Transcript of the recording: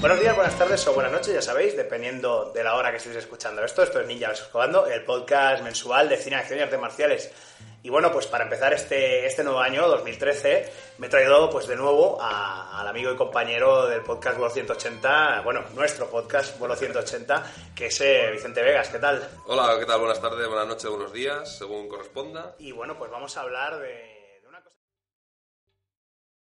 Buenos días, buenas tardes o buenas noches, ya sabéis, dependiendo de la hora que estéis escuchando esto. Esto es Ninja vs. El podcast mensual de cine, acción y artes marciales. Y bueno, pues para empezar este, este nuevo año, 2013, me he traído pues de nuevo a- al amigo y compañero del podcast Vuelo 180, bueno, nuestro podcast Vuelo 180, que es eh, Vicente Vegas. ¿Qué tal? Hola, ¿qué tal? Buenas tardes, buenas noches, buenos días, según corresponda. Y bueno, pues vamos a hablar de.